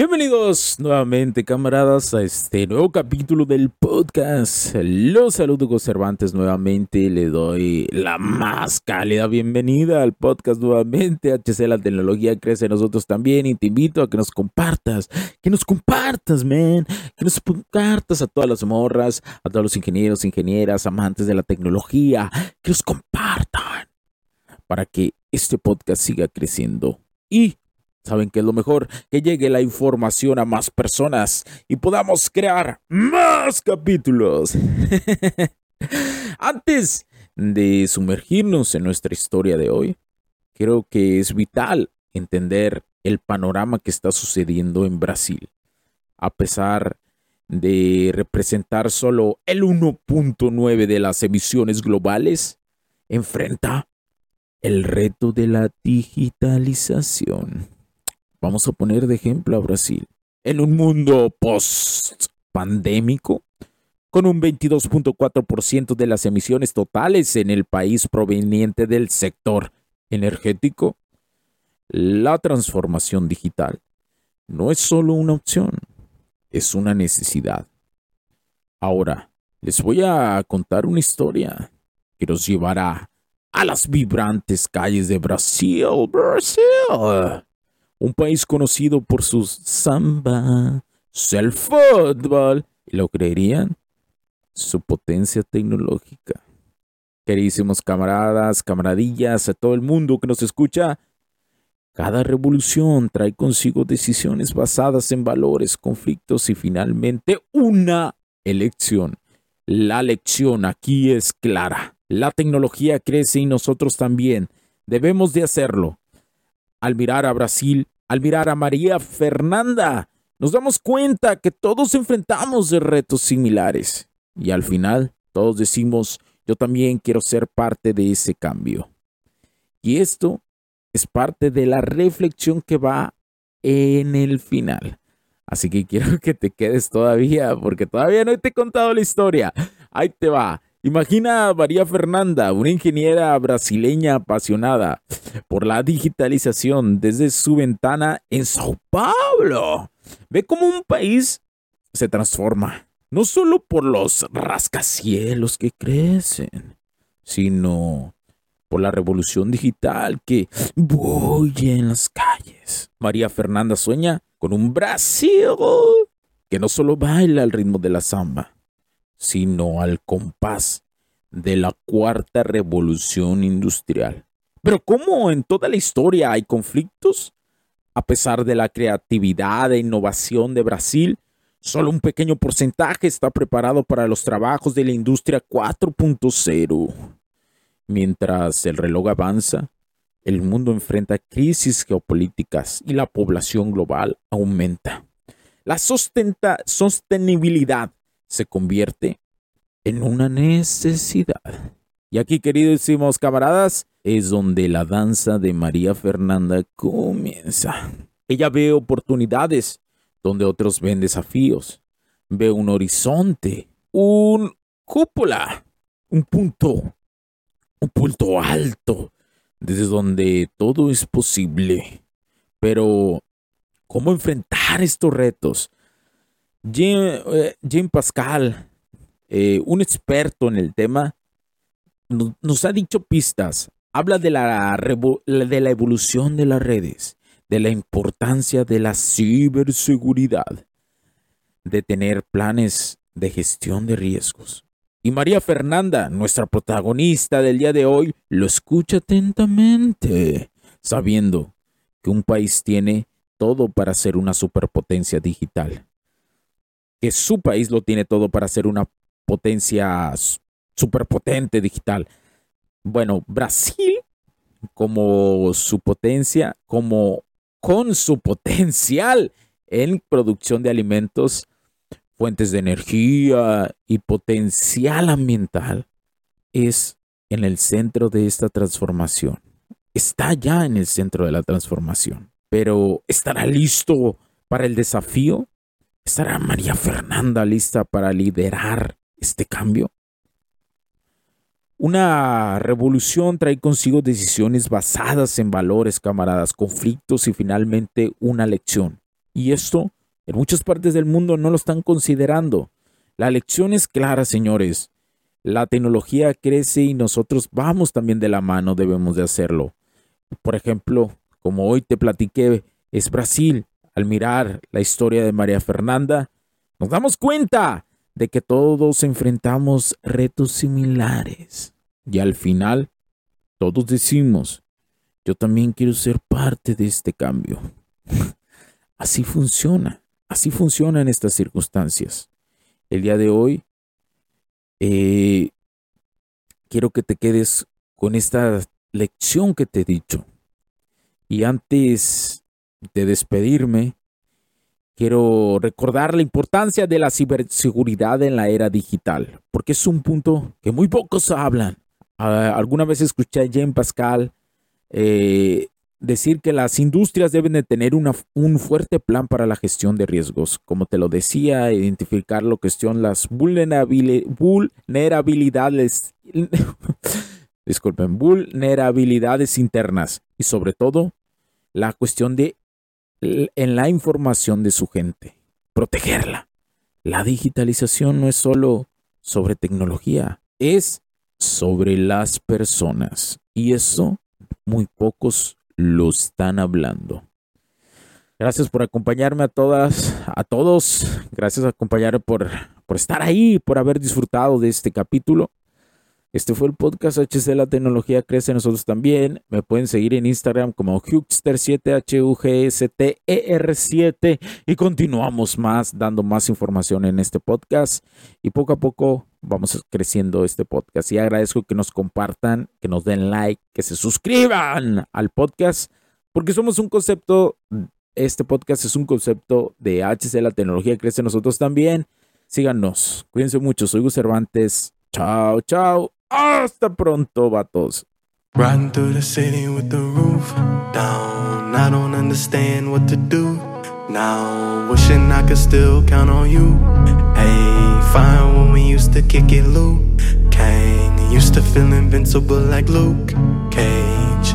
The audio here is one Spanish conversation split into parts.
Bienvenidos nuevamente, camaradas, a este nuevo capítulo del podcast. Los saludo, Cervantes. Nuevamente le doy la más cálida bienvenida al podcast. Nuevamente, HC La Tecnología crece en nosotros también. Y te invito a que nos compartas, que nos compartas, man, que nos compartas a todas las morras, a todos los ingenieros, ingenieras, amantes de la tecnología, que nos compartan para que este podcast siga creciendo. Y ¿Saben qué es lo mejor? Que llegue la información a más personas y podamos crear más capítulos. Antes de sumergirnos en nuestra historia de hoy, creo que es vital entender el panorama que está sucediendo en Brasil. A pesar de representar solo el 1.9 de las emisiones globales, enfrenta el reto de la digitalización. Vamos a poner de ejemplo a Brasil. En un mundo post-pandémico, con un 22.4% de las emisiones totales en el país proveniente del sector energético, la transformación digital no es solo una opción, es una necesidad. Ahora, les voy a contar una historia que nos llevará a las vibrantes calles de Brasil, Brasil un país conocido por sus samba, el fútbol, lo creerían, su potencia tecnológica. Queridísimos camaradas, camaradillas, a todo el mundo que nos escucha, cada revolución trae consigo decisiones basadas en valores, conflictos y finalmente una elección. La lección aquí es clara. La tecnología crece y nosotros también. Debemos de hacerlo al mirar a Brasil, al mirar a María Fernanda, nos damos cuenta que todos enfrentamos de retos similares. Y al final, todos decimos, yo también quiero ser parte de ese cambio. Y esto es parte de la reflexión que va en el final. Así que quiero que te quedes todavía, porque todavía no te he contado la historia. Ahí te va. Imagina a María Fernanda, una ingeniera brasileña apasionada por la digitalización desde su ventana en Sao Paulo. Ve cómo un país se transforma, no solo por los rascacielos que crecen, sino por la revolución digital que bulle en las calles. María Fernanda sueña con un Brasil que no solo baila al ritmo de la samba, sino al compás de la cuarta revolución industrial. Pero ¿cómo en toda la historia hay conflictos? A pesar de la creatividad e innovación de Brasil, solo un pequeño porcentaje está preparado para los trabajos de la industria 4.0. Mientras el reloj avanza, el mundo enfrenta crisis geopolíticas y la población global aumenta. La sostenibilidad se convierte en una necesidad. Y aquí, queridísimos camaradas, es donde la danza de María Fernanda comienza. Ella ve oportunidades donde otros ven desafíos. Ve un horizonte, un cúpula, un punto, un punto alto, desde donde todo es posible. Pero, ¿cómo enfrentar estos retos? Jean, eh, Pascal, eh, un experto en el tema, nos ha dicho pistas. Habla de la, de la evolución de las redes, de la importancia de la ciberseguridad, de tener planes de gestión de riesgos. Y María Fernanda, nuestra protagonista del día de hoy, lo escucha atentamente, sabiendo que un país tiene todo para ser una superpotencia digital. Que su país lo tiene todo para ser una potencia superpotente digital. Bueno, Brasil como su potencia, como con su potencial en producción de alimentos, fuentes de energía y potencial ambiental, es en el centro de esta transformación. Está ya en el centro de la transformación, pero ¿estará listo para el desafío? ¿Estará María Fernanda lista para liderar este cambio? Una revolución trae consigo decisiones basadas en valores, camaradas, conflictos y finalmente una lección. Y esto en muchas partes del mundo no lo están considerando. La lección es clara, señores. La tecnología crece y nosotros vamos también de la mano, debemos de hacerlo. Por ejemplo, como hoy te platiqué, es Brasil. Al mirar la historia de María Fernanda, nos damos cuenta de que todos enfrentamos retos similares. Y al final, todos decimos, yo también quiero ser parte de este cambio. así funciona, así funciona en estas circunstancias. El día de hoy, eh, quiero que te quedes con esta lección que te he dicho. Y antes de despedirme, quiero recordar la importancia de la ciberseguridad en la era digital, porque es un punto que muy pocos hablan. Ah, alguna vez escuché a Jean Pascal eh, decir que las industrias deben de tener un fuerte plan para la gestión de riesgos. Como te lo decía, identificar la cuestión, las vulnerabilidades, disculpen, vulnerabilidades internas y sobre todo la cuestión de en la información de su gente, protegerla. La digitalización no es solo sobre tecnología, es sobre las personas. Y eso muy pocos lo están hablando. Gracias por acompañarme a todas, a todos. Gracias por acompañarme por, por estar ahí, por haber disfrutado de este capítulo. Este fue el podcast HC La Tecnología Crece Nosotros también. Me pueden seguir en Instagram como Hugster7, H-U-G-S-T-E-R-7. Y continuamos más, dando más información en este podcast. Y poco a poco vamos creciendo este podcast. Y agradezco que nos compartan, que nos den like, que se suscriban al podcast. Porque somos un concepto, este podcast es un concepto de HC La Tecnología Crece Nosotros también. Síganos. Cuídense mucho. Soy Gus Cervantes. Chao, chao. Hasta pronto, vatos. Riding through the city with the roof down. I don't understand what to do now. Wishing I could still count on you. Hey, fine when we used to kick it, Luke. Kang used to feel invincible like Luke Cage.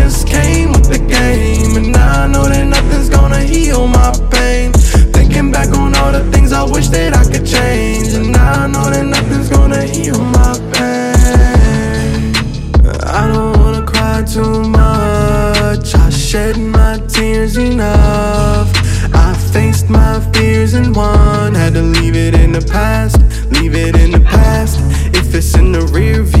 heal my pain. Thinking back on all the things I wish that I could change. And now I know that nothing's gonna heal my pain. I don't wanna cry too much. I shed my tears enough. I faced my fears and won. Had to leave it in the past, leave it in the past. If it's in the rear view,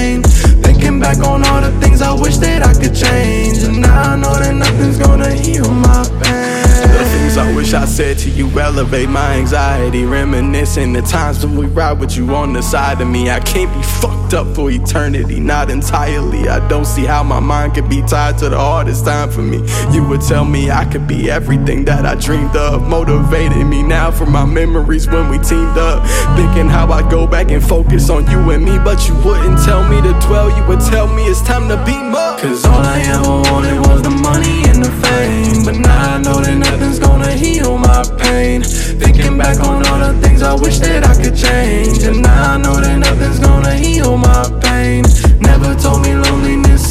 elevate my anxiety. Reminiscing the times when we ride with you on the side of me. I can't be fucked up for eternity, not entirely. I don't see how my mind could be tied to the hardest time for me. You would tell me I could be everything that I dreamed of. Motivated now for my memories when we teamed up. Thinking how I'd go back and focus on you and me, but you wouldn't tell me to dwell. You would tell me it's time to beam up. Cause all I ever wanted was the money and the fame. But now I know that nothing's gonna heal my pain. Thinking back on all the things I wish that I could change. And now I know that nothing's gonna heal my pain. Never told me loneliness